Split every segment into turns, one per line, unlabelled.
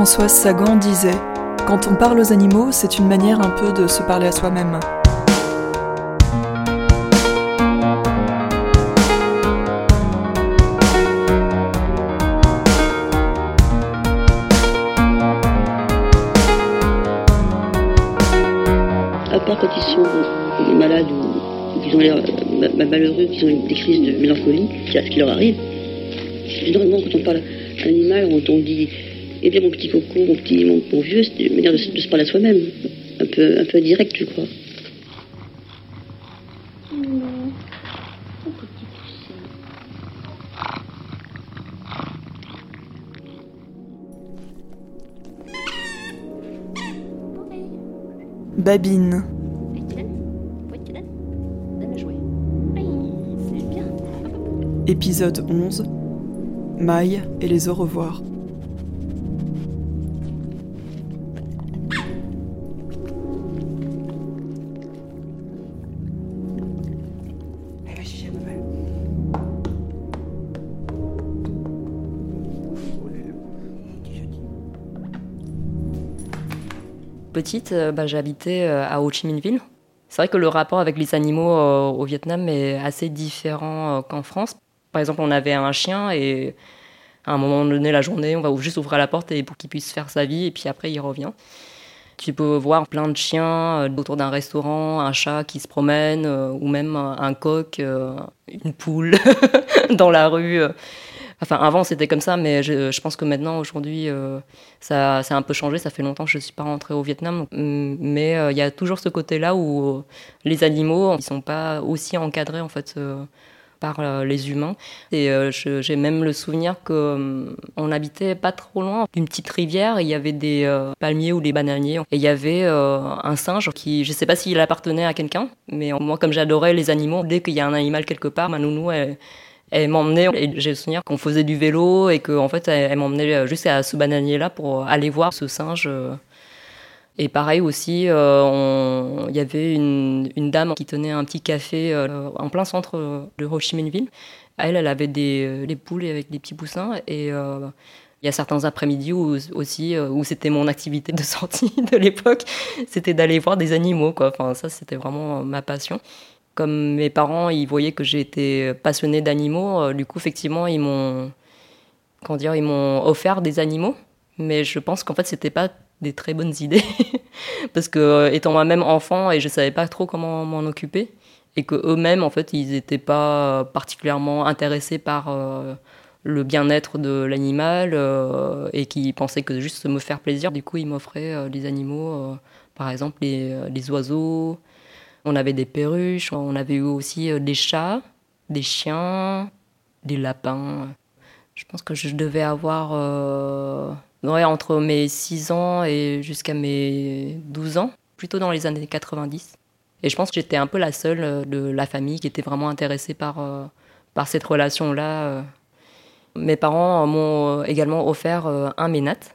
Françoise Sagan disait Quand on parle aux animaux, c'est une manière un peu de se parler à soi-même.
À part quand ils sont malades ou ont euh, malheureux, qu'ils ont des crises de mélancolie, c'est à ce qui leur arrive. Généralement, quand on parle animal, on dit Eh bien, mon petit coco, mon petit, mon, vieux, c'est une manière de, se- de se parler à soi-même. Un peu, un peu direct, je crois.
Babine. Épisode 11. Maille et les au revoir.
Petite, euh, bah, j'habitais euh, à Ho Chi Minh Ville. C'est vrai que le rapport avec les animaux euh, au Vietnam est assez différent qu'en France. Par exemple, on avait un chien et à un moment donné, la journée, on va juste ouvrir la porte et pour qu'il puisse faire sa vie et puis après, il revient. Tu peux voir plein de chiens autour d'un restaurant, un chat qui se promène ou même un coq, une poule dans la rue. Enfin, avant, c'était comme ça, mais je, pense que maintenant, aujourd'hui, euh, ça, ça a un peu changé. Ça fait longtemps que je ne suis pas rentrée au Vietnam. mm, mais euh, il y a toujours ce côté-là où euh, les animaux, ils sont pas aussi encadrés, en fait, par les humains. Et j'ai même le souvenir que euh, on habitait pas trop loin d'une petite rivière. Il y avait des palmiers ou des bananiers. Et il y avait un singe qui, je sais pas s'il appartenait à quelqu'un, mais moi, comme j'adorais les animaux, dès qu'il y a un animal quelque part, ma nounou, elle, elle m'emmenait j'ai le souvenir qu'on faisait du vélo et qu'en fait elle, elle m'emmenait jusqu'à ce bananier là pour aller voir ce singe euh. et pareil aussi euh, il y avait une, dame qui tenait un petit café euh, en plein centre de Ho elle elle avait des, des poules avec des petits poussins et il y a certains après-midi où, aussi où c'était mon activité de sortie de l'époque, c'était d'aller voir des animaux. Enfin ça c'était vraiment ma passion comme mes parents, ils voyaient que j'étais passionnée d'animaux, euh, du coup, effectivement, ils m'ont, comment dire, ils m'ont offert des animaux. Mais je pense qu'en fait, c'était pas des très bonnes idées, parce que euh, étant moi-même enfant et je savais pas trop comment m'en occuper, et que eux-mêmes, en fait, ils n'étaient pas particulièrement intéressés par euh, le bien-être de l'animal et qui pensaient que juste me faire plaisir. Du coup, ils m'offraient des animaux, par exemple les oiseaux. On avait des perruches, on avait eu aussi euh, des chats, des chiens, des lapins. Je pense que je devais avoir euh, ouais, entre mes 6 ans et jusqu'à mes 12 ans, plutôt dans les années 90. Et je pense que j'étais un peu la seule euh, de la famille qui était vraiment intéressée par, par cette relation-là. Mes parents m'ont également offert un ménate.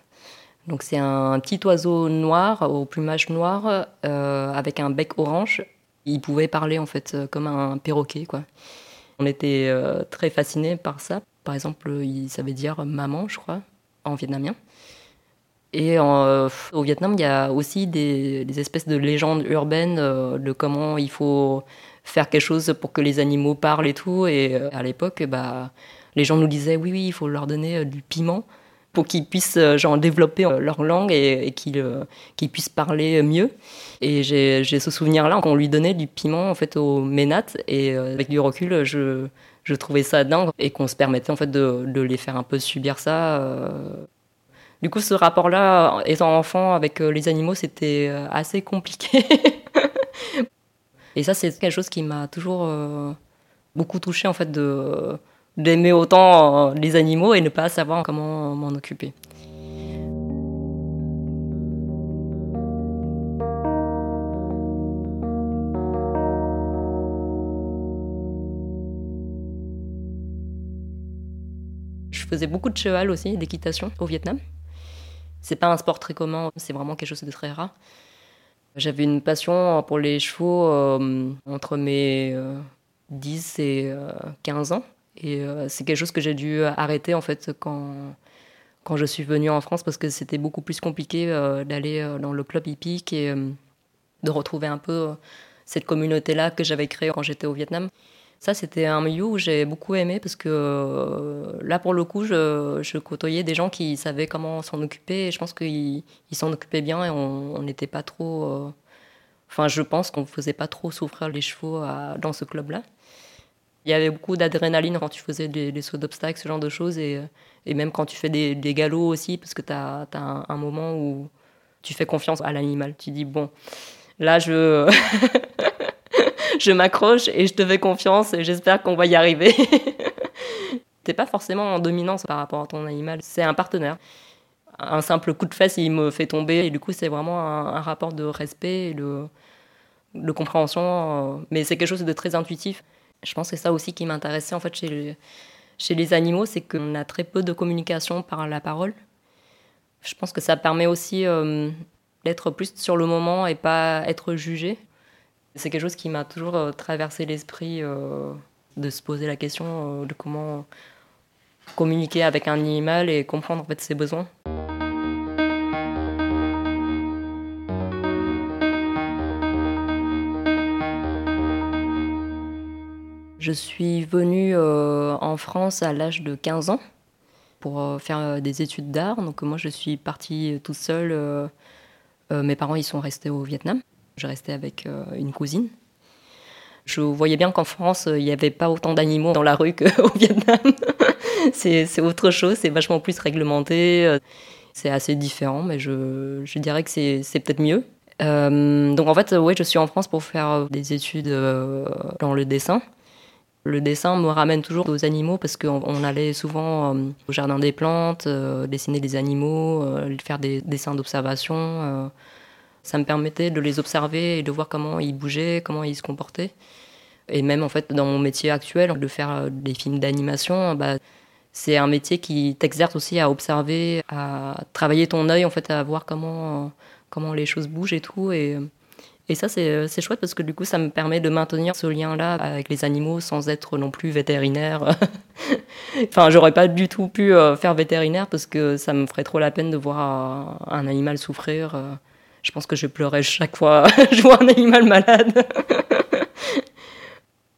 Donc c'est un petit oiseau noir au plumage noir avec un bec orange. Il pouvait parler en fait euh, comme un perroquet quoi. On était euh, très fascinés par ça. Par exemple, il savait dire maman, je crois, en vietnamien. Et euh, au Vietnam, il y a aussi des, espèces de légendes urbaines de comment il faut faire quelque chose pour que les animaux parlent et tout. Et à l'époque, bah, les gens nous disaient oui, oui, il faut leur donner du piment pour qu'ils puissent euh, genre, développer euh, leur langue et, euh, qu'ils puissent parler mieux. Et j'ai ce souvenir-là qu'on lui donnait du piment en fait au ménat et avec du recul, je, je trouvais ça dingue et qu'on se permettait en fait de, les faire un peu subir ça. Du coup, ce rapport-là, étant enfant avec les animaux, c'était assez compliqué. et ça, c'est quelque chose qui m'a toujours beaucoup touché en fait de d'aimer autant euh, les animaux et ne pas savoir comment m'en occuper. Je faisais beaucoup de cheval aussi, d'équitation au Vietnam. C'est pas un sport très commun, c'est vraiment quelque chose de très rare. J'avais une passion pour les chevaux euh, entre mes euh, 10 et euh, 15 ans. Et euh, c'est quelque chose que j'ai dû arrêter en fait quand, quand je suis venue en France parce que c'était beaucoup plus compliqué d'aller dans le club hippique et de retrouver un peu cette communauté-là que j'avais créée quand j'étais au Vietnam. Ça, c'était un milieu où j'ai beaucoup aimé parce que euh, là, pour le coup, je, côtoyais des gens qui savaient comment s'en occuper et je pense qu'ils s'en occupaient bien et on n'était pas trop. Euh, enfin, je pense qu'on ne faisait pas trop souffrir les chevaux dans ce club-là. Il y avait beaucoup d'adrénaline quand tu faisais des, sauts d'obstacles, ce genre de choses, et, même quand tu fais des, galops aussi, parce que tu as, un, moment où tu fais confiance à l'animal. Tu dis, bon, là, je. je m'accroche et je te fais confiance et j'espère qu'on va y arriver. T'es pas forcément en dominance par rapport à ton animal, c'est un partenaire. Un simple coup de fesse, il me fait tomber et du coup, c'est vraiment un, rapport de respect et de, compréhension, euh, mais c'est quelque chose de très intuitif. Je pense que c'est ça aussi qui m'intéressait en fait chez les, animaux, c'est qu'on a très peu de communication par la parole. Je pense que ça permet aussi euh, d'être plus sur le moment et pas être jugé. C'est quelque chose qui m'a toujours euh, traversé l'esprit euh, de se poser la question de comment communiquer avec un animal et comprendre en fait ses besoins. Je suis venue en France à l'âge de 15 ans pour faire des études d'art. Donc moi je suis partie toute seule. mes parents ils sont restés au Vietnam. Je restais avec euh, une cousine. Je voyais bien qu'en France, il n'y avait pas autant d'animaux dans la rue qu'au Vietnam. c'est autre chose, c'est vachement plus réglementé. Euh, c'est assez différent, mais je, dirais que c'est peut-être mieux. Euh, donc en fait, oui, je suis en France pour faire des études dans le dessin. Le dessin me ramène toujours aux animaux parce qu'on allait souvent au jardin des plantes, dessiner des animaux, faire des dessins d'observation. Ça me permettait de les observer et de voir comment ils bougeaient, comment ils se comportaient. Et même en fait, dans mon métier actuel, de faire euh, des films d'animation, bah, c'est un métier qui t'exerce aussi à observer, à travailler ton œil, en fait, à voir comment, comment les choses bougent et tout. Et ça, c'est chouette parce que du coup, ça me permet de maintenir ce lien-là avec les animaux sans être non plus vétérinaire. enfin, j'aurais pas du tout pu euh, faire vétérinaire parce que ça me ferait trop la peine de voir un animal souffrir. Euh. Je pense que je pleurais chaque fois je vois un animal malade.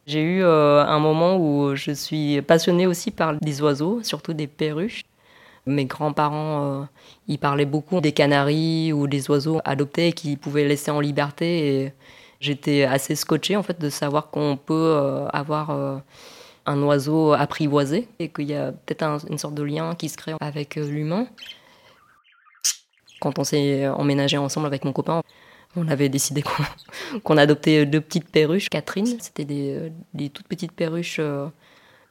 J'ai eu euh, un moment où je suis passionnée aussi par des oiseaux, surtout des perruches. Mes grands-parents, euh, ils parlaient beaucoup des canaris ou des oiseaux adoptés qu'ils pouvaient laisser en liberté. Et j'étais assez scotchée en fait de savoir qu'on peut euh, avoir un oiseau apprivoisé et qu'il y a peut-être une sorte de lien qui se crée avec l'humain. Quand on s'est emménagé ensemble avec mon copain, on avait décidé qu'on adoptait deux petites perruches. Catherine, c'était des, toutes petites perruches, euh,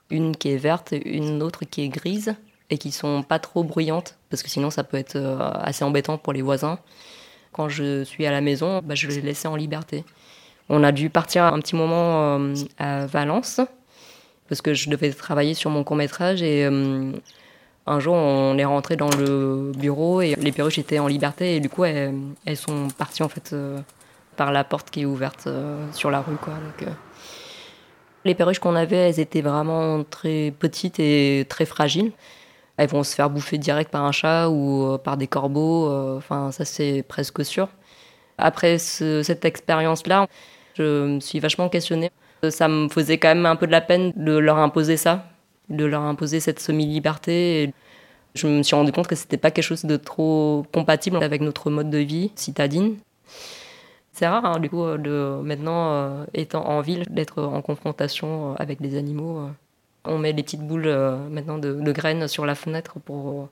une qui est verte, une autre qui est grise, et qui sont pas trop bruyantes, parce que sinon ça peut être euh, assez embêtant pour les voisins. Quand je suis à la maison, bah, je les laissais en liberté. On a dû partir un petit moment euh, à Valence, parce que je devais travailler sur mon court métrage, et un jour, on est rentré dans le bureau et les perruches étaient en liberté et du coup, elles, sont parties en fait euh, par la porte qui est ouverte euh, sur la rue. Quoi. Euh, les perruches qu'on avait, elles étaient vraiment très petites et très fragiles. Elles vont se faire bouffer direct par un chat ou par des corbeaux. Enfin, ça c'est presque sûr. Après cette expérience-là, je me suis vachement questionnée. Ça me faisait quand même un peu de la peine de leur imposer ça de leur imposer cette semi-liberté. Je me suis rendu compte que c'était pas quelque chose de trop compatible avec notre mode de vie citadine. C'est rare, hein, du coup, de maintenant, euh, étant en ville, d'être en confrontation euh, avec des animaux. Euh. On met des petites boules maintenant de, graines sur la fenêtre pour,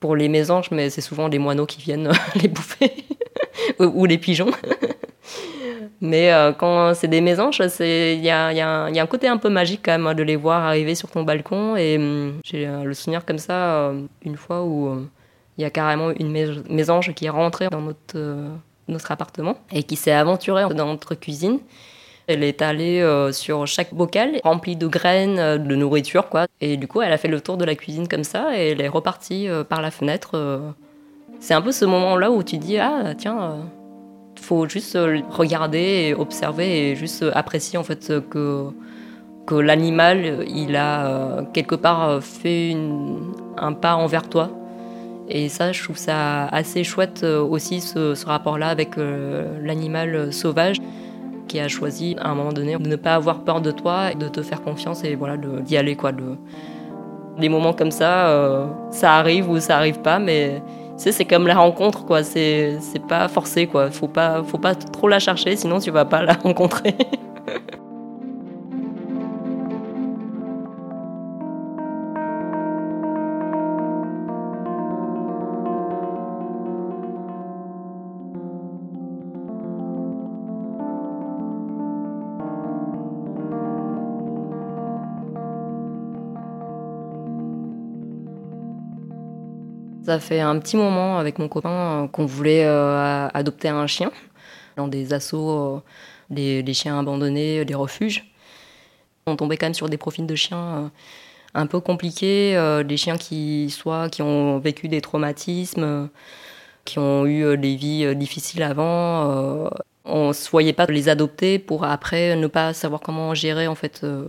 pour les mésanges, mais c'est souvent les moineaux qui viennent les bouffer, ou les pigeons. Mais euh, quand c'est des mésanges, il y a, un côté un peu magique quand même hein, de les voir arriver sur ton balcon. Et hum, j'ai euh, le souvenir comme ça, euh, une fois où il y a carrément une mésange qui est rentrée dans notre appartement et qui s'est aventurée dans notre cuisine. Elle est allée sur chaque bocal rempli de graines, de nourriture, quoi. Et du coup, elle a fait le tour de la cuisine comme ça et elle est repartie par la fenêtre. C'est un peu ce moment-là où tu dis ah tiens faut juste euh, regarder et observer et juste apprécier en fait que que l'animal il a euh, quelque part fait un pas envers toi Et ça, je trouve ça assez chouette aussi, ce rapport-là avec l'animal sauvage qui a choisi à un moment donné de ne pas avoir peur de toi et de te faire confiance et voilà d'y aller quoi. De... Des moments comme ça, euh, ça arrive ou ça arrive pas, mais c'est comme la rencontre quoi. C'est pas forcé quoi. Faut pas faut pas trop la chercher, sinon tu vas pas la rencontrer. Ça fait un petit moment avec mon copain euh, qu'on voulait euh, adopter un chien dans des assauts, des, euh, chiens abandonnés, des refuges. On tombait quand même sur des profils de chiens un peu compliqués, des chiens qui soit qui ont vécu des traumatismes, qui ont eu des vies difficiles avant, on ne se voyait pas les adopter pour après ne pas savoir comment gérer. En fait, euh,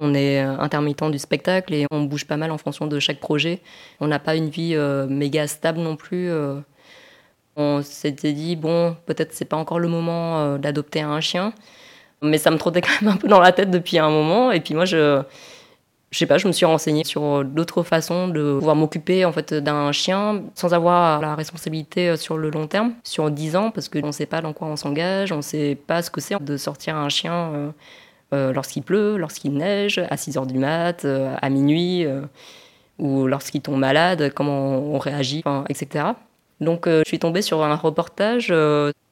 on est intermittent du spectacle et on bouge pas mal en fonction de chaque projet. On n'a pas une vie euh, méga stable non plus. Euh. On s'était dit bon, peut-être c'est pas encore le moment d'adopter un chien, mais ça me trottait quand même un peu dans la tête depuis un moment. Et puis moi, je je sais pas, je me suis renseignée sur d'autres façons de pouvoir m'occuper en fait d'un chien sans avoir la responsabilité euh, sur le long terme, sur 10 ans, parce qu'on ne sait pas dans quoi on s'engage, on ne sait pas ce que c'est de sortir un chien euh, euh, lorsqu'il pleut, lorsqu'il neige, à 6 heures du mat, à minuit, ou lorsqu'il tombe malade, comment on réagit, etc. Donc je suis tombée sur un reportage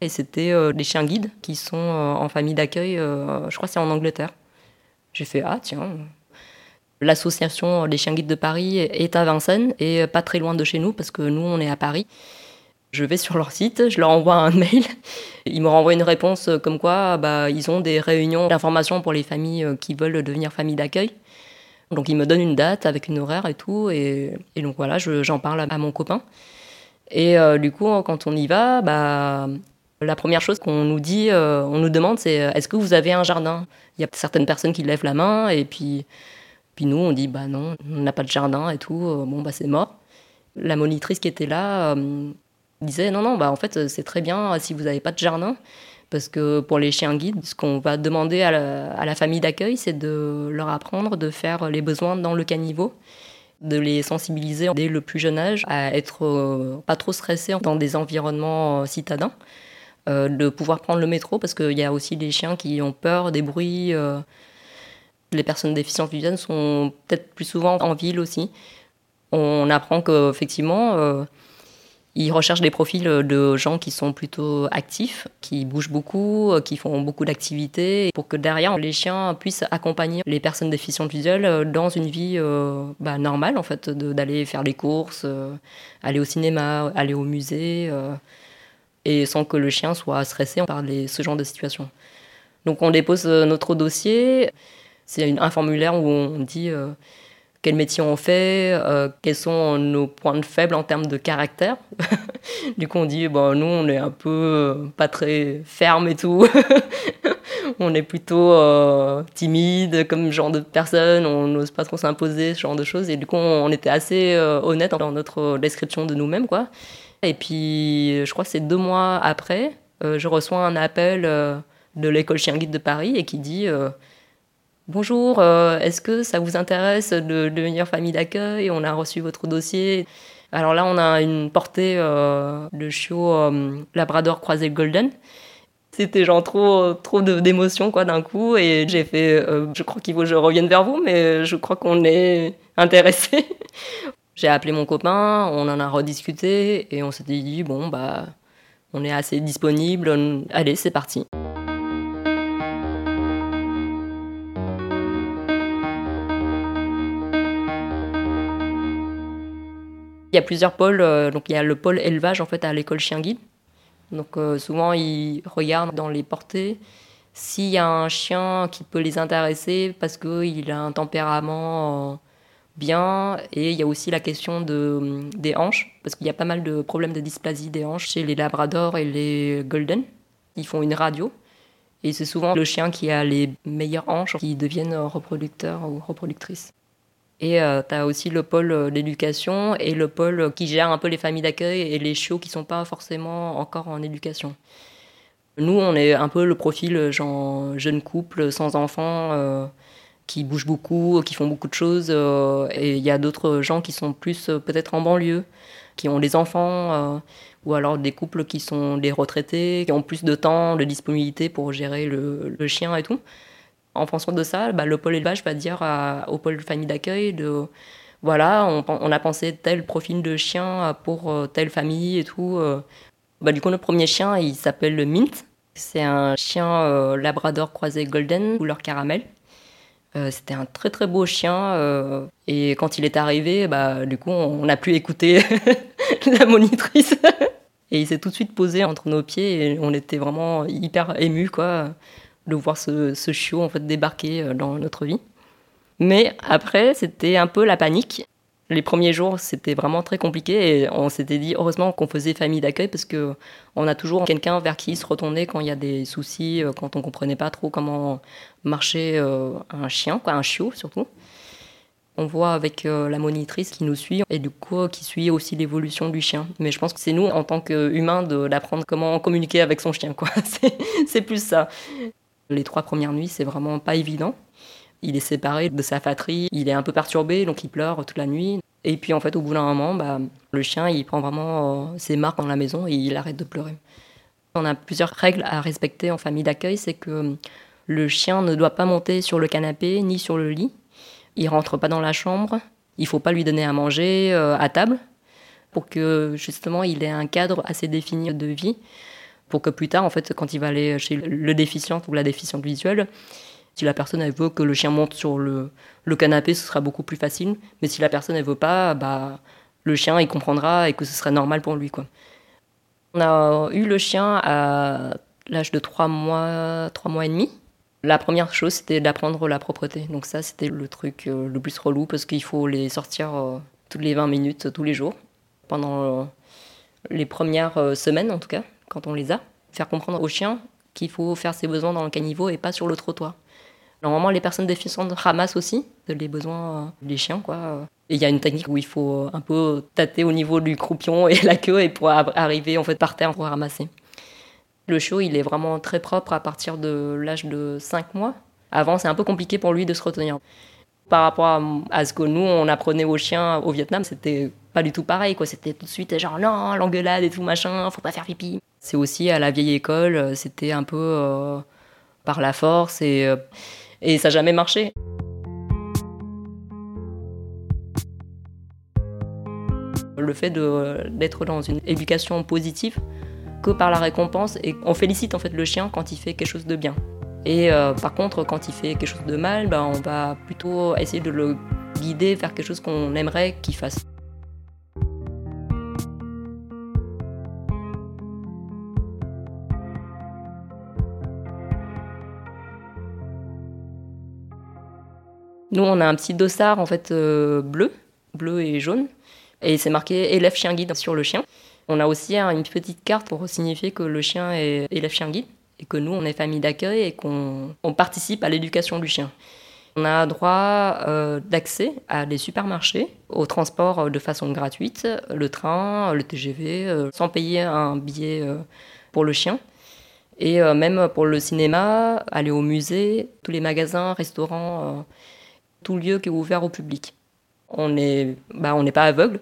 et c'était des chiens guides qui sont en famille d'accueil, je crois c'est en Angleterre. J'ai fait ah tiens, L'association des chiens guides de Paris est à Vincennes et pas très loin de chez nous parce que nous, on est à Paris. Je vais sur leur site, je leur envoie un mail. Ils me renvoient une réponse comme quoi bah, ils ont des réunions d'information pour les familles qui veulent devenir famille d'accueil. Donc ils me donnent une date avec une horaire et tout. Et, donc voilà, j'en parle à mon copain. Et euh, du coup, quand on y va, bah, la première chose qu'on nous dit, euh, on nous demande, c'est est-ce que vous avez un jardin? Il y a certaines personnes qui lèvent la main et puis puis nous, on dit, bah non, on n'a pas de jardin et tout, euh, bon, bah c'est mort. La monitrice qui était là euh, disait, non, non, bah en fait, c'est très bien si vous n'avez pas de jardin. Parce que pour les chiens guides, ce qu'on va demander à la, famille d'accueil, c'est de leur apprendre de faire les besoins dans le caniveau, de les sensibiliser dès le plus jeune âge à être euh, pas trop stressés dans des environnements citadins, de pouvoir prendre le métro, parce qu'il y a aussi des chiens qui ont peur des bruits. Les personnes déficientes visuelles sont peut-être plus souvent en ville aussi. On apprend qu'effectivement, euh, ils recherchent des profils de gens qui sont plutôt actifs, qui bougent beaucoup, euh, qui font beaucoup d'activités, pour que derrière, les chiens puissent accompagner les personnes déficientes visuelles euh, dans une vie bah, normale, en fait, d'aller faire les courses, aller au cinéma, aller au musée, et sans que le chien soit stressé par ce genre de situation. Donc on dépose notre dossier. C'est un formulaire où on dit euh, quel métier on fait, euh, quels sont nos points de faible en termes de caractère. du coup, on dit, bon, nous, on est un peu euh, pas très ferme et tout. on est plutôt timide comme genre de personne, on n'ose pas trop s'imposer, ce genre de choses. Et du coup, on était assez honnête dans notre description de nous-mêmes, quoi. Et puis, je crois que c'est deux mois après, je reçois un appel de l'école Chien Guide de Paris et qui dit Bonjour, euh, est-ce que ça vous intéresse de devenir famille d'accueil? On a reçu votre dossier. Alors là, on a une portée euh, de chiot euh, Labrador croisé Golden. C'était genre trop, trop d'émotions quoi d'un coup et j'ai fait, je crois qu'il faut que je revienne vers vous, mais je crois qu'on est intéressé. j'ai appelé mon copain, on en a rediscuté et on s'est dit bon bah on est assez disponible, allez c'est parti. Il y a plusieurs pôles. Euh, donc il y a le pôle élevage en fait à l'école chien guide. Donc euh, souvent ils regardent dans les portées s'il y a un chien qui peut les intéresser parce qu'il a un tempérament euh, bien. Et il y a aussi la question de, des hanches, parce qu'il y a pas mal de problèmes de dysplasie des hanches chez les labradors et les golden. Ils font une radio. Et c'est souvent le chien qui a les meilleures hanches qui deviennent reproducteurs ou reproductrices. Et euh, tu as aussi le pôle d'éducation et le pôle qui gère un peu les familles d'accueil et les chiots qui sont pas forcément encore en éducation. Nous, on est un peu le profil genre jeune couple sans enfants qui bougent beaucoup, qui font beaucoup de choses. et il y a d'autres gens qui sont plus peut-être en banlieue, qui ont des enfants ou alors des couples qui sont des retraités, qui ont plus de temps, de disponibilité pour gérer le, chien et tout. En fonction de ça, bah, le pôle élevage va dire au pôle famille d'accueil de voilà, on, a pensé tel profil de chien pour euh, telle famille et tout. Euh. Bah, du coup, le premier chien, il s'appelle Mint. C'est un chien euh, labrador croisé golden, couleur caramel. C'était un très très beau chien. et quand il est arrivé, bah, du coup, on n'a plus écouté la monitrice. Et il s'est tout de suite posé entre nos pieds et on était vraiment hyper émus quoi, de voir ce, ce chiot en fait, débarquer euh, dans notre vie. Mais après, c'était un peu la panique. Les premiers jours, c'était vraiment très compliqué et on s'était dit heureusement qu'on faisait famille d'accueil parce que on a toujours quelqu'un vers qui se retourner quand il y a des soucis, euh, quand on comprenait pas trop comment marchait euh, un chien, quoi, un chiot surtout on voit avec la monitrice qui nous suit et du coup qui suit aussi l'évolution du chien. Mais je pense que c'est nous en tant qu'humains d'apprendre comment communiquer avec son chien. Quoi. c'est plus ça. Les trois premières nuits, c'est vraiment pas évident. Il est séparé de sa fatrie, il est un peu perturbé, donc il pleure toute la nuit. Et puis en fait, au bout d'un moment, bah, le chien, il prend vraiment euh, ses marques dans la maison et il arrête de pleurer. On a plusieurs règles à respecter en famille d'accueil, c'est que le chien ne doit pas monter sur le canapé ni sur le lit il rentre pas dans la chambre, il faut pas lui donner à manger euh, à table pour que justement il ait un cadre assez défini de vie pour que plus tard en fait quand il va aller chez le déficient ou la déficiente visuelle si la personne veut que le chien monte sur le, canapé ce sera beaucoup plus facile. Mais si la personne elle veut pas bah le chien il comprendra et que ce sera normal pour lui on a eu le chien à l'âge de 3 mois 3 mois et demi. La première chose, c'était d'apprendre la propreté. Donc ça, c'était le truc euh, le plus relou parce qu'il faut les sortir euh, toutes les 20 minutes, tous les jours, pendant euh, les premières semaines en tout cas, quand on les a. Faire comprendre aux chiens qu'il faut faire ses besoins dans le caniveau et pas sur le trottoir. Normalement, les personnes déficientes ramassent aussi les besoins des chiens. Quoi. Et il y a une technique où il faut un peu tâter au niveau du croupion et la queue et pour arriver en fait par terre pour ramasser. Le chiot, il est vraiment très propre à partir de l'âge de 5 mois. Avant, c'est un peu compliqué pour lui de se retenir. Par rapport à, ce que nous, on apprenait aux chiens au Vietnam, c'était pas du tout pareil. quoi. C'était tout de suite genre non, l'engueulade et tout machin, faut pas faire pipi. C'est aussi à la vieille école, c'était un peu euh, par la force et, euh, ça n'a jamais marché. Le fait d'être dans une éducation positive, que par la récompense et on félicite en fait le chien quand il fait quelque chose de bien. Et euh, par contre, quand il fait quelque chose de mal, ben, on va plutôt essayer de le guider vers quelque chose qu'on aimerait qu'il fasse. Nous, on a un petit dossard en fait euh, bleu, bleu et jaune, et c'est marqué élève chien guide sur le chien. On a aussi une petite carte pour signifier que le chien est élève chien guide et que nous, on est famille d'accueil et qu'on participe à l'éducation du chien. On a droit euh, d'accès à des supermarchés, au transport euh, de façon gratuite, le train, le TGV, euh, sans payer un billet pour le chien. Et même pour le cinéma, aller au musée, tous les magasins, restaurants, tout lieu qui est ouvert au public. On n'est bah, pas aveugle.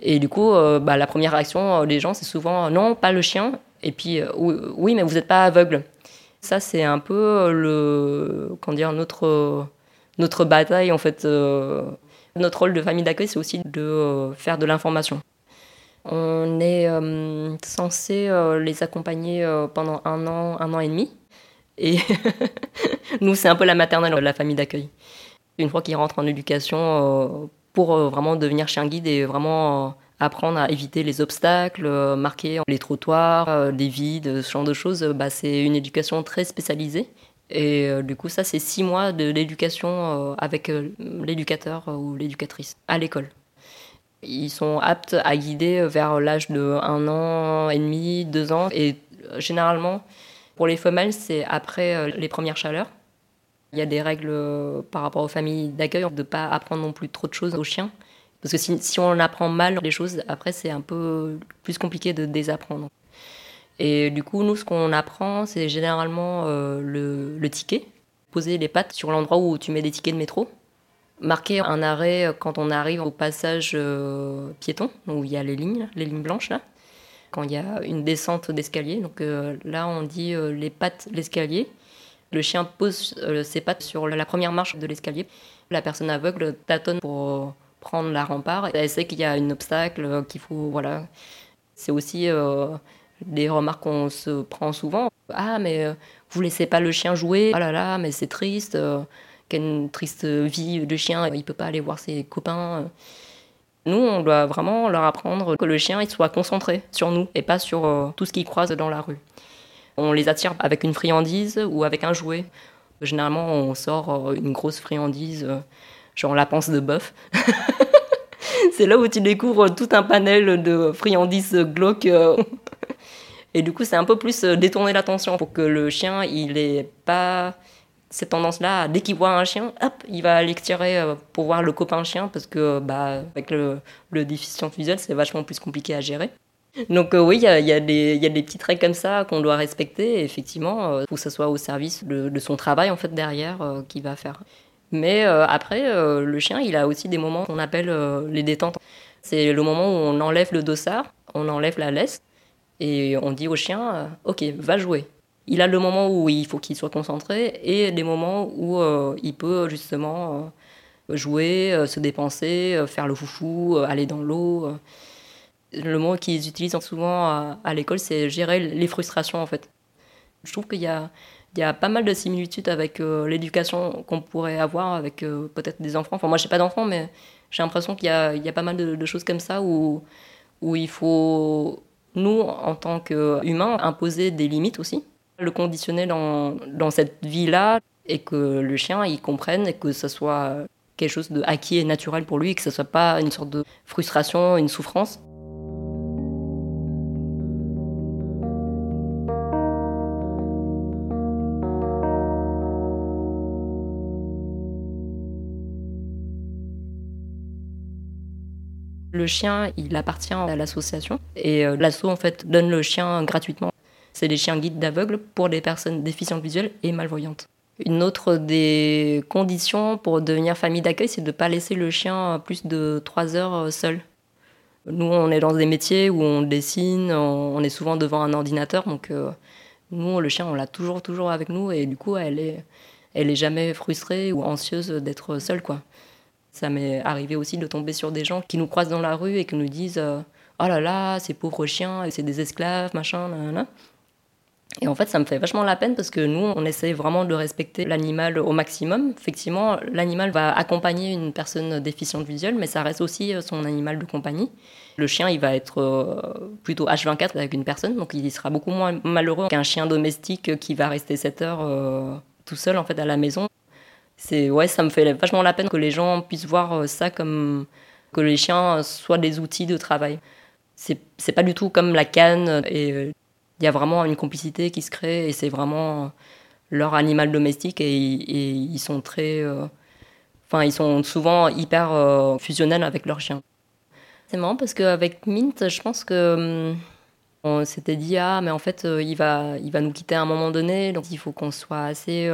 Et du coup, euh, bah, la première réaction euh, des gens, c'est souvent non, pas le chien. Et puis, euh, oui, mais vous n'êtes pas aveugle. Ça, c'est un peu le, comment dire, notre, notre bataille, en fait. notre rôle de famille d'accueil, c'est aussi de faire de l'information. On est censé les accompagner pendant un an, un an et demi. Et nous, c'est un peu la maternelle de la famille d'accueil. Une fois qu'ils rentrent en éducation, pour euh, vraiment devenir chien guide et vraiment euh, apprendre à éviter les obstacles, euh, marquer les trottoirs, les vides, ce genre de choses, bah, c'est une éducation très spécialisée. Et du coup, ça, c'est six mois de l'éducation avec l'éducateur ou l'éducatrice à l'école. Ils sont aptes à guider vers l'âge de un an et demi, deux ans. Et généralement, pour les femelles, c'est après les premières chaleurs. Il y a des règles par rapport aux familles d'accueil de ne pas apprendre non plus trop de choses aux chiens. Parce que si, on apprend mal les choses, après c'est un peu plus compliqué de désapprendre. Et du coup, nous, ce qu'on apprend, c'est généralement euh, le, ticket. Poser les pattes sur l'endroit où tu mets des tickets de métro. Marquer un arrêt quand on arrive au passage euh, piéton, où il y a les lignes, les lignes blanches là. Quand il y a une descente d'escalier. Donc euh, là, on dit les pattes l'escalier. Le chien pose ses pattes sur la première marche de l'escalier. La personne aveugle tâtonne pour prendre la rempart. Elle sait qu'il y a un obstacle, qu'il faut. Voilà. C'est aussi des remarques qu'on se prend souvent. Ah, mais euh, vous laissez pas le chien jouer. Ah là là, mais c'est triste. Euh, quelle triste vie de chien. Il peut pas aller voir ses copains. Nous, on doit vraiment leur apprendre que le chien il soit concentré sur nous et pas sur euh, tout ce qu'il croise dans la rue. On les attire avec une friandise ou avec un jouet. Généralement, on sort une grosse friandise, genre la panse de bœuf. c'est là où tu découvres tout un panel de friandises glauques. Et du coup, c'est un peu plus euh, détourner l'attention pour que le chien, il ait pas cette tendance-là, dès qu'il voit un chien, hop, il va aller tirer euh, pour voir le copain chien parce que bah, avec le, le déficient visuel, c'est vachement plus compliqué à gérer. Donc euh, oui, il y a, y, a des petites règles comme ça qu'on doit respecter, effectivement, pour que ce soit au service de, son travail en fait derrière qu'il va faire. Mais après, le chien, il a aussi des moments qu'on appelle les détentes. C'est le moment où on enlève le dossard, on enlève la laisse, et on dit au chien, euh, ok, va jouer. Il a le moment où il faut qu'il soit concentré et les moments où euh, il peut justement euh, jouer, se dépenser, faire le foufou, aller dans l'eau. Le mot qu'ils utilisent souvent à, l'école, c'est gérer les frustrations en fait. Je trouve qu'il y a, il y a pas mal de similitudes avec l'éducation qu'on pourrait avoir avec peut-être des enfants. Enfin, moi, j'ai pas d'enfants, mais j'ai l'impression qu'il y a, pas mal de, choses comme ça où, où il faut nous, en tant qu'humains, imposer des limites aussi, le conditionner dans, dans cette vie-là et que le chien il comprenne et que ce soit quelque chose de acquis et naturel pour lui et que ce soit pas une sorte de frustration, une souffrance. Le chien, il appartient à l'association et euh, l'asso en fait donne le chien gratuitement. C'est des chiens guides d'aveugles pour des personnes déficientes visuelles et malvoyantes. Une autre des conditions pour devenir famille d'accueil, c'est de ne pas laisser le chien plus de trois heures seul. Nous, on est dans des métiers où on dessine, on est souvent devant un ordinateur, donc euh, nous, le chien, on l'a toujours, toujours avec nous, et du coup, elle est, elle est jamais frustrée ou anxieuse d'être seule, quoi. Ça m'est arrivé aussi de tomber sur des gens qui nous croisent dans la rue et qui nous disent euh, Oh là là, ces pauvres chiens, c'est des esclaves, machin, nanana. Et en fait, ça me fait vachement la peine parce que nous, on essaie vraiment de respecter l'animal au maximum. Effectivement, l'animal va accompagner une personne déficiente visuelle, mais ça reste aussi euh, son animal de compagnie. Le chien, il va être euh, plutôt H24 avec une personne, donc il sera beaucoup moins malheureux qu'un chien domestique qui va rester 7 heures tout seul en fait à la maison c'est ouais, ça me fait vachement la peine que les gens puissent voir euh, ça comme que les chiens soient des outils de travail. C'est c'est pas du tout comme la canne et euh, il y a vraiment une complicité qui se crée et c'est vraiment leur animal domestique et, ils sont très euh, enfin ils sont souvent hyper fusionnels avec leurs chiens. C'est marrant parce qu'avec Mint, je pense que hum, on s'était dit ah mais en fait il va il va nous quitter à un moment donné donc il faut qu'on soit assez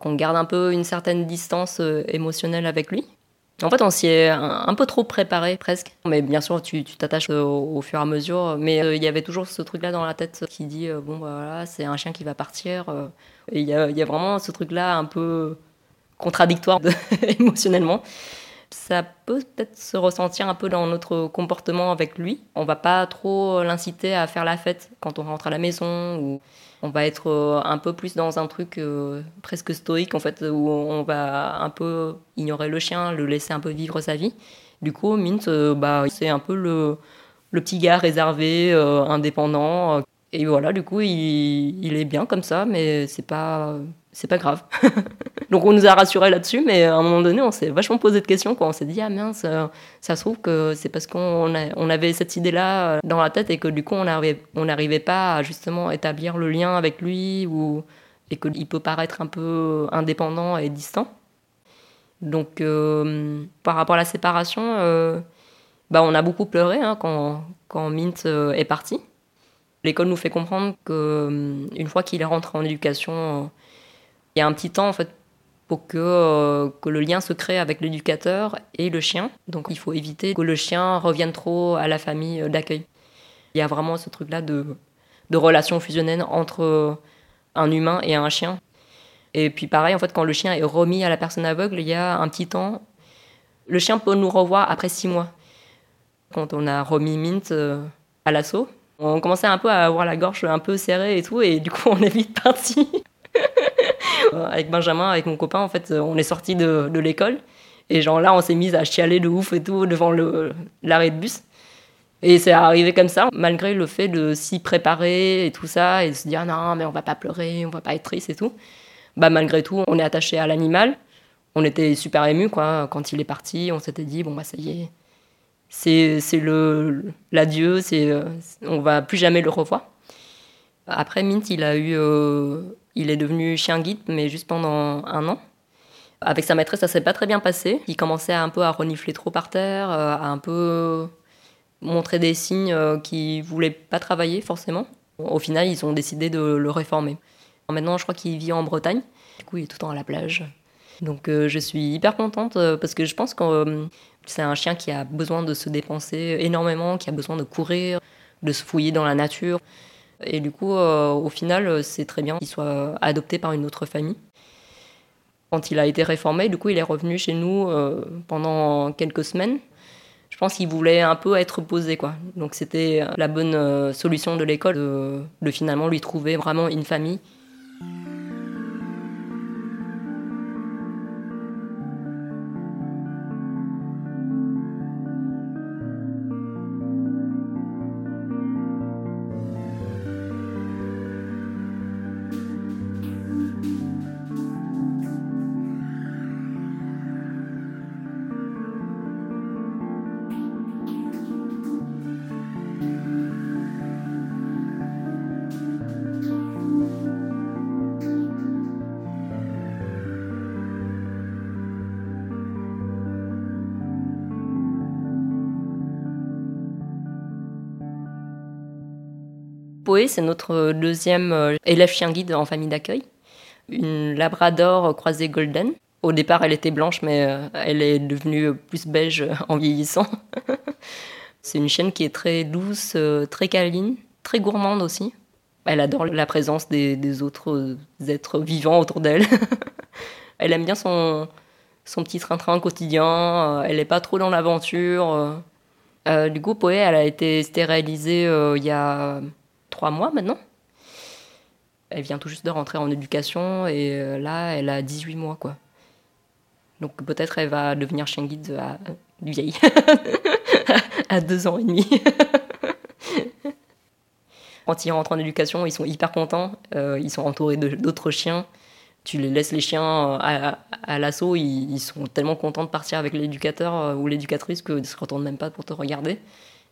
qu'on garde un peu une certaine distance euh, émotionnelle avec lui. En fait, on s'y est un, peu trop préparé presque. Mais bien sûr, tu t'attaches euh, au, fur et à mesure. Mais euh, il y avait toujours ce truc-là dans la tête qui dit bon, bah, voilà, c'est un chien qui va partir. et il y a, vraiment ce truc-là un peu contradictoire émotionnellement. Ça peut peut-être se ressentir un peu dans notre comportement avec lui. On va pas trop l'inciter à faire la fête quand on rentre à la maison ou on va être euh, un peu plus dans un truc euh, presque stoïque en fait où on va un peu ignorer le chien, le laisser un peu vivre sa vie. Du coup, Mint, euh, bah, c'est un peu le, le, petit gars réservé, indépendant. et voilà, du coup, il, il, est bien comme ça, mais c'est pas c'est pas grave. Donc on nous a rassurés là-dessus, mais à un moment donné, on s'est vachement posé de questions. Quand on s'est dit, ah mince, ça, se trouve que c'est parce qu'on on avait cette idée-là euh, dans la tête et que du coup, on n'arrivait on pas à justement établir le lien avec lui ou et qu'il peut paraître un peu indépendant et distant. Donc, euh, par rapport à la séparation, euh, bah, on a beaucoup pleuré hein, quand, quand, Mint euh, est parti. L'école nous fait comprendre qu'une fois qu'il est rentré en éducation, il y a un petit temps en fait pour que, que le lien se crée avec l'éducateur et le chien. Donc, il faut éviter que le chien revienne trop à la famille d'accueil. Il y a vraiment ce truc-là de, de relation fusionnelle entre un humain et un chien. Et puis pareil, en fait, quand le chien est remis à la personne aveugle, il y a un petit temps. Le chien peut nous revoir après six mois. Quand on a remis Mint euh, à l'assaut, on commençait un peu à avoir la gorge un peu serrée et tout, et du coup, on est vite parti. Avec Benjamin, avec mon copain, en fait, on est sorti de, l'école. Et genre là, on s'est mis à chialer de ouf et tout devant l'arrêt de bus. Et c'est arrivé comme ça, malgré le fait de s'y préparer et tout ça, et de se dire non, mais on va pas pleurer, on va pas être triste et tout. Bah, malgré tout, on est attaché à l'animal. On était super ému quoi. Quand il est parti, on s'était dit, bon, bah, ça y est, c'est, l'adieu, euh, on va plus jamais le revoir. Après, Mint, il, a eu, euh, il est devenu chien guide, mais juste pendant un an. Avec sa maîtresse, ça s'est pas très bien passé. Il commençait un peu à renifler trop par terre, euh, à un peu montrer des signes euh, qui voulaient pas travailler forcément. Au final, ils ont décidé de le réformer. Maintenant, je crois qu'il vit en Bretagne. Du coup, il est tout le temps à la plage. Donc, je suis hyper contente parce que je pense que c'est un chien qui a besoin de se dépenser énormément, qui a besoin de courir, de se fouiller dans la nature. Et du coup, au final, c'est très bien qu'il soit adopté par une autre famille. Quand il a été réformé, du coup, il est revenu chez nous pendant quelques semaines je pense qu'il voulait un peu être posé, quoi. Donc c'était la bonne euh, solution de l'école de, finalement lui trouver vraiment une famille Poé, c'est notre deuxième euh, élève chien guide en famille d'accueil. Une labrador croisée golden. Au départ, elle était blanche, mais euh, elle est devenue plus beige en vieillissant. c'est une chienne qui est très douce, euh, très câline, très gourmande aussi. Elle adore la présence des, autres êtres vivants autour d'elle. elle aime bien son petit train-train quotidien. Elle n'est pas trop dans l'aventure. du coup, Poé, elle a été stérilisée il y a trois mois maintenant. Elle vient tout juste de rentrer en éducation et euh, là, elle a 18 mois, quoi. Donc peut-être elle va devenir chien guide à vieille, à deux ans et demi. Quand ils rentrent en éducation, ils sont hyper contents. Euh, ils sont entourés d'autres chiens. Tu les laisses les chiens à, à l'assaut, ils, ils, sont tellement contents de partir avec l'éducateur euh, ou l'éducatrice qu'ils ne se retournent même pas pour te regarder.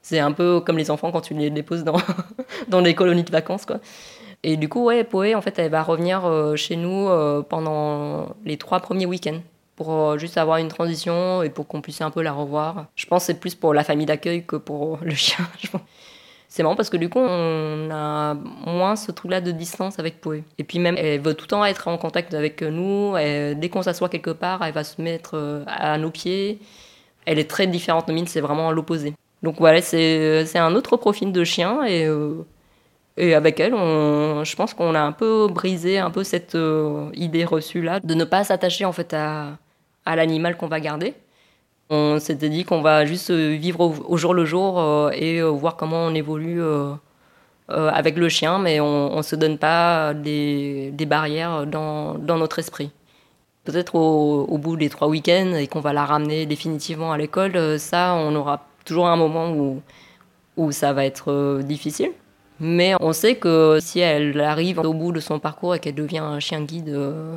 C'est un peu comme les enfants quand tu les déposes dans, dans les colonies de vacances, quoi. Et du coup, ouais, Poé, en fait, elle va revenir euh, chez nous euh, pendant les trois premiers week-ends pour euh, juste avoir une transition et pour qu'on puisse un peu la revoir. Je pense que c'est plus pour la famille d'accueil que pour le chien. C'est marrant parce que du coup, on a moins ce truc-là de distance avec Poé. Et puis même, elle veut tout le temps être en contact avec nous. dès qu'on s'assoit quelque part, elle va se mettre à nos pieds. Elle est très différente de Mine, c'est vraiment l'opposé. Donc voilà, c'est un autre profil de chien et, euh, et avec elle, on, je pense qu'on a un peu brisé un peu cette euh, idée reçue là de ne pas s'attacher en fait à, l'animal qu'on va garder. On s'était dit qu'on va juste vivre au, jour le jour euh, et voir comment on évolue avec le chien, mais on ne se donne pas des, barrières dans, dans, notre esprit. Peut-être au, au, bout des trois week-ends et qu'on va la ramener définitivement à l'école, ça, on aura toujours un moment où, où ça va être euh, difficile. Mais on sait que si elle arrive au bout de son parcours et qu'elle devient un chien guide, euh,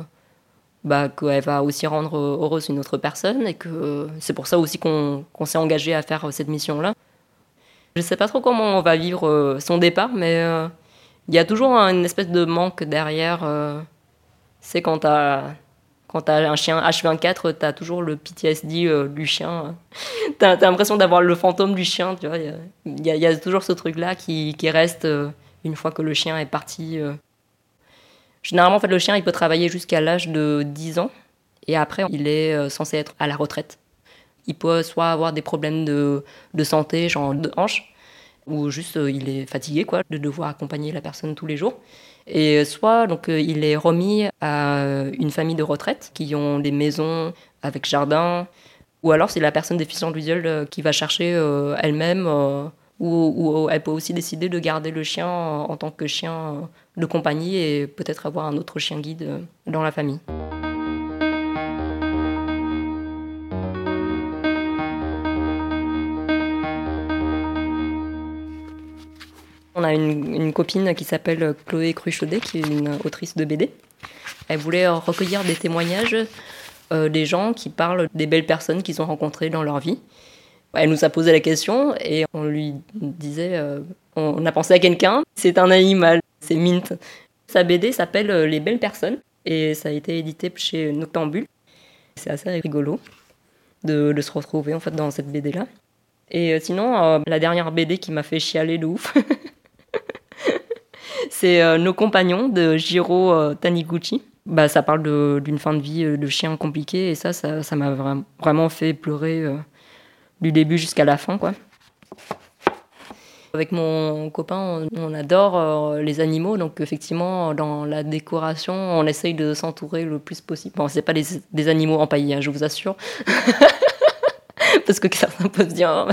bah, qu'elle va aussi rendre heureuse une autre personne et que c'est pour ça aussi qu'on s'est engagé à faire cette mission-là. Je ne sais pas trop comment on va vivre euh, son départ, mais il y a toujours une espèce de manque derrière C'est quand t'as quand t'as un chien H24, t'as toujours le PTSD euh, du chien. t'as as, l'impression d'avoir le fantôme du chien, tu vois. Il y, a, toujours ce truc-là qui, qui, reste euh, une fois que le chien est parti. Euh. Généralement, en fait, le chien, il peut travailler jusqu'à l'âge de 10 ans. Et après, il est censé être à la retraite. Il peut soit avoir des problèmes de, de santé, genre de hanche, ou juste il est fatigué, quoi, de devoir accompagner la personne tous les jours. Et soit donc euh, il est remis à une famille de retraite qui ont des maisons avec jardin, ou alors c'est la personne déficiente visuelle euh, qui va chercher euh, elle-même, ou, elle peut aussi décider de garder le chien en tant que chien de compagnie et peut-être avoir un autre chien guide dans la famille. On a une, copine qui s'appelle Chloé Cruchaudet, qui est une autrice de BD. Elle voulait recueillir des témoignages euh, des gens qui parlent des belles personnes qu'ils ont rencontrées dans leur vie. Elle nous a posé la question et on lui disait euh, on a pensé à quelqu'un, c'est un animal, c'est Mint. Sa BD s'appelle euh, Les belles personnes et ça a été édité chez Noctambule. C'est assez rigolo de, se retrouver en fait dans cette BD là. Et sinon, la dernière BD qui m'a fait chialer de ouf, c'est euh, Nos compagnons de Jiro euh, Taniguchi. Bah, ça parle d'une fin de vie euh, de chien compliqué et ça, ça m'a vraiment fait pleurer du début jusqu'à la fin. quoi. Avec mon copain, on, adore les animaux, donc effectivement, dans la décoration, on essaye de s'entourer le plus possible. Bon, c'est pas des, animaux empaillés, hein, je vous assure. Parce que certains peuvent se dire,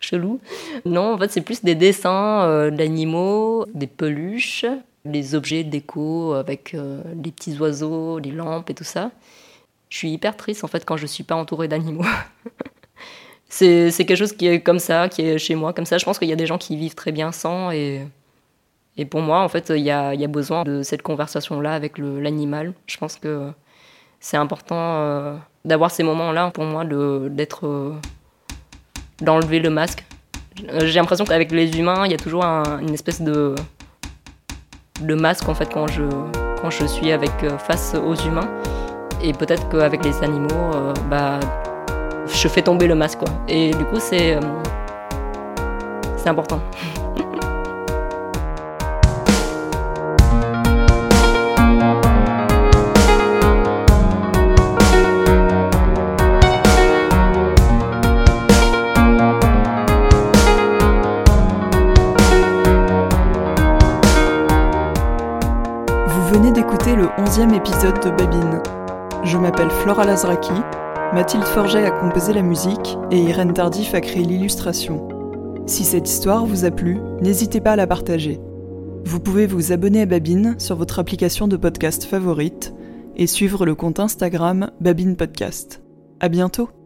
chelou. Non, en fait, c'est plus des dessins euh, d'animaux, des peluches, des objets déco avec euh, des petits oiseaux, des lampes et tout ça. Je suis hyper triste en fait quand je suis pas entourée d'animaux. c'est quelque chose qui est comme ça, qui est chez moi comme ça. Je pense qu'il y a des gens qui vivent très bien sans et, et pour moi, en fait, il y a, y a besoin de cette conversation-là avec l'animal. Je pense que c'est important euh, d'avoir ces moments-là pour moi, d'être d'enlever le masque. J'ai l'impression qu'avec les humains, il y a toujours une espèce de, masque en fait quand je, suis avec, euh, face aux humains. Et peut-être qu'avec les animaux, euh, bah, je fais tomber le masque. Quoi. Et du coup, c'est, euh, c'est
épisode de Babine. Je m'appelle Flora Lazraki, Mathilde Forget a composé la musique et Irène Tardif a créé l'illustration. Si cette histoire vous a plu, n'hésitez pas à la partager. Vous pouvez vous abonner à Babine sur votre application de podcast favorite et suivre le compte Instagram Babine Podcast. À bientôt!